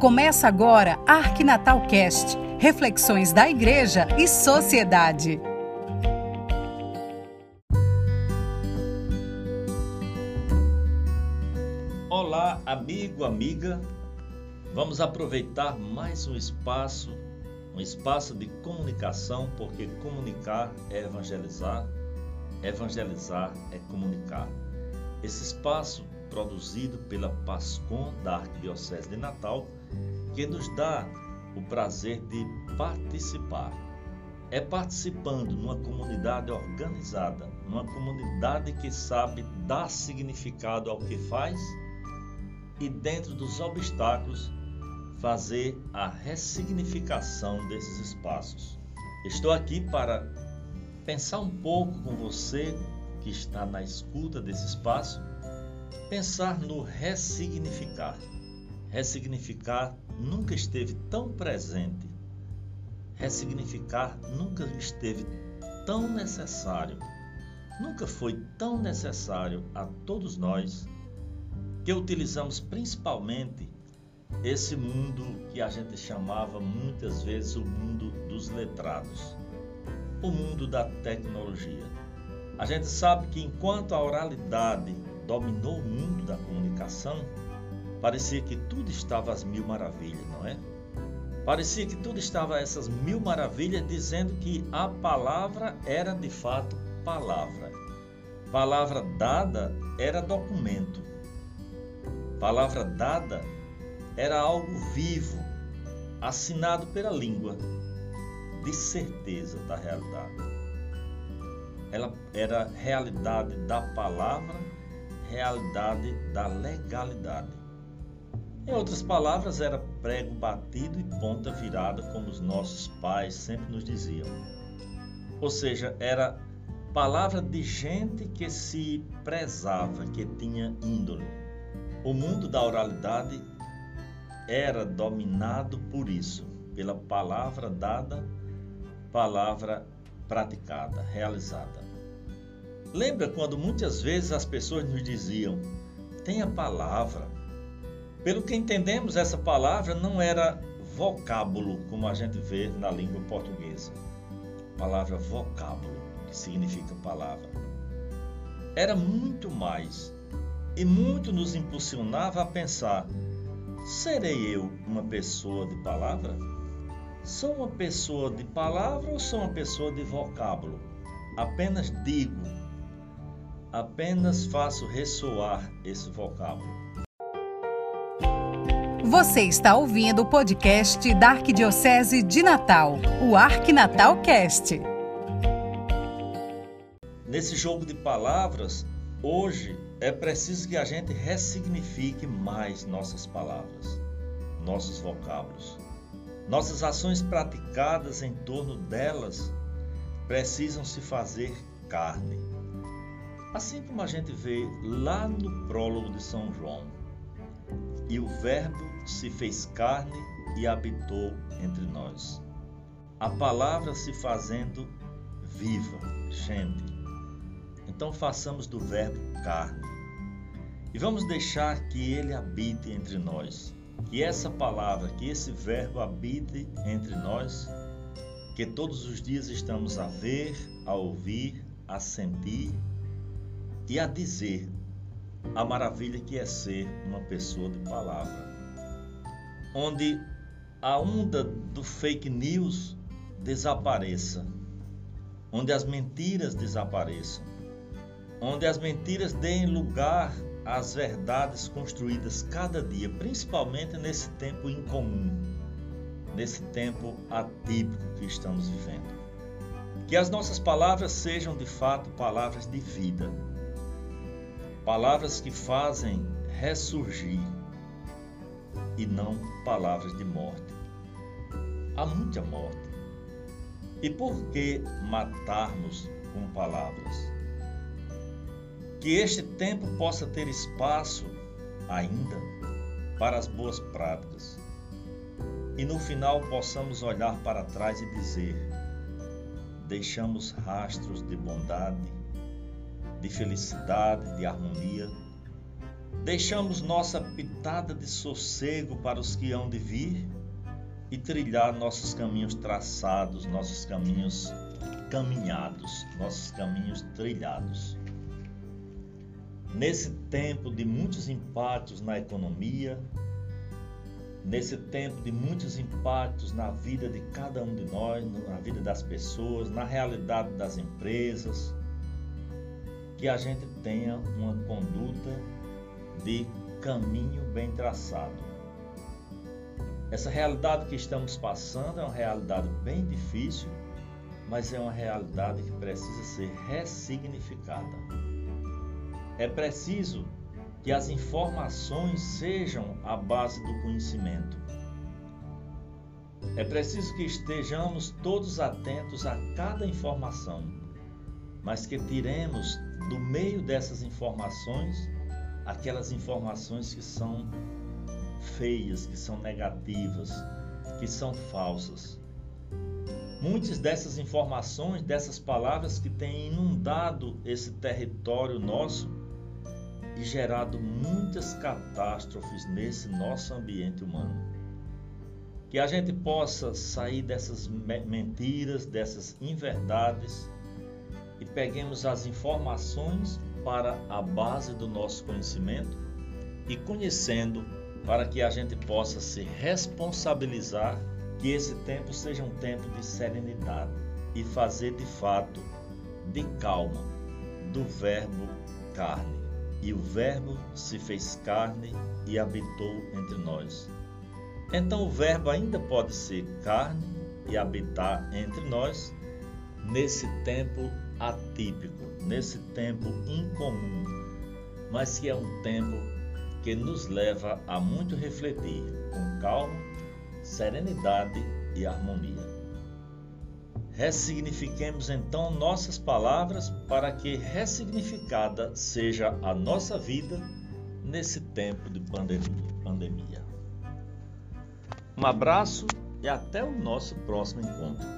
Começa agora Arquinatal Cast, reflexões da igreja e sociedade. Olá, amigo, amiga. Vamos aproveitar mais um espaço, um espaço de comunicação, porque comunicar é evangelizar, evangelizar é comunicar. Esse espaço produzido pela PASCOM da Arquidiocese de Natal, que nos dá o prazer de participar. É participando numa comunidade organizada, numa comunidade que sabe dar significado ao que faz e, dentro dos obstáculos, fazer a ressignificação desses espaços. Estou aqui para pensar um pouco com você que está na escuta desse espaço Pensar no ressignificar. Ressignificar nunca esteve tão presente. Ressignificar nunca esteve tão necessário. Nunca foi tão necessário a todos nós que utilizamos principalmente esse mundo que a gente chamava muitas vezes o mundo dos letrados, o mundo da tecnologia. A gente sabe que enquanto a oralidade dominou o mundo da comunicação, parecia que tudo estava às mil maravilhas, não é? Parecia que tudo estava a essas mil maravilhas, dizendo que a palavra era de fato palavra. Palavra dada era documento. Palavra dada era algo vivo, assinado pela língua, de certeza da realidade. Ela era realidade da palavra realidade da legalidade. Em outras palavras, era prego batido e ponta virada, como os nossos pais sempre nos diziam. Ou seja, era palavra de gente que se prezava, que tinha índole. O mundo da oralidade era dominado por isso, pela palavra dada, palavra praticada, realizada. Lembra quando muitas vezes as pessoas nos diziam: tenha palavra. Pelo que entendemos, essa palavra não era vocábulo, como a gente vê na língua portuguesa. A palavra vocábulo, que significa palavra. Era muito mais e muito nos impulsionava a pensar: serei eu uma pessoa de palavra? Sou uma pessoa de palavra ou sou uma pessoa de vocábulo? Apenas digo apenas faço ressoar esse vocábulo. Você está ouvindo o podcast da Arquidiocese de Natal, o Arquinatal Cast. Nesse jogo de palavras, hoje é preciso que a gente ressignifique mais nossas palavras, nossos vocábulos. Nossas ações praticadas em torno delas precisam se fazer carne Assim como a gente vê lá no prólogo de São João, e o Verbo se fez carne e habitou entre nós. A palavra se fazendo viva, gente. Então façamos do Verbo carne e vamos deixar que ele habite entre nós. Que essa palavra, que esse Verbo habite entre nós, que todos os dias estamos a ver, a ouvir, a sentir e a dizer a maravilha que é ser uma pessoa de palavra. Onde a onda do fake news desapareça, onde as mentiras desapareçam, onde as mentiras deem lugar às verdades construídas cada dia, principalmente nesse tempo incomum, nesse tempo atípico que estamos vivendo. Que as nossas palavras sejam de fato palavras de vida palavras que fazem ressurgir e não palavras de morte. Há muita morte. E por que matarmos com palavras? Que este tempo possa ter espaço ainda para as boas práticas e no final possamos olhar para trás e dizer: deixamos rastros de bondade de felicidade, de harmonia, Deixamos nossa pitada de sossego para os que hão de vir e trilhar nossos caminhos traçados, nossos caminhos caminhados, nossos caminhos trilhados. Nesse tempo de muitos impactos na economia, nesse tempo de muitos impactos na vida de cada um de nós, na vida das pessoas, na realidade das empresas, que a gente tenha uma conduta de caminho bem traçado. Essa realidade que estamos passando é uma realidade bem difícil, mas é uma realidade que precisa ser ressignificada. É preciso que as informações sejam a base do conhecimento. É preciso que estejamos todos atentos a cada informação, mas que tiremos do meio dessas informações aquelas informações que são feias, que são negativas, que são falsas. Muitas dessas informações, dessas palavras que têm inundado esse território nosso e gerado muitas catástrofes nesse nosso ambiente humano. Que a gente possa sair dessas mentiras, dessas inverdades peguemos as informações para a base do nosso conhecimento e conhecendo para que a gente possa se responsabilizar que esse tempo seja um tempo de serenidade e fazer de fato de calma do verbo carne. E o verbo se fez carne e habitou entre nós. Então o verbo ainda pode ser carne e habitar entre nós nesse tempo atípico, nesse tempo incomum, mas que é um tempo que nos leva a muito refletir com calma, serenidade e harmonia. Ressignifiquemos então nossas palavras para que ressignificada seja a nossa vida nesse tempo de pandemia. Um abraço e até o nosso próximo encontro.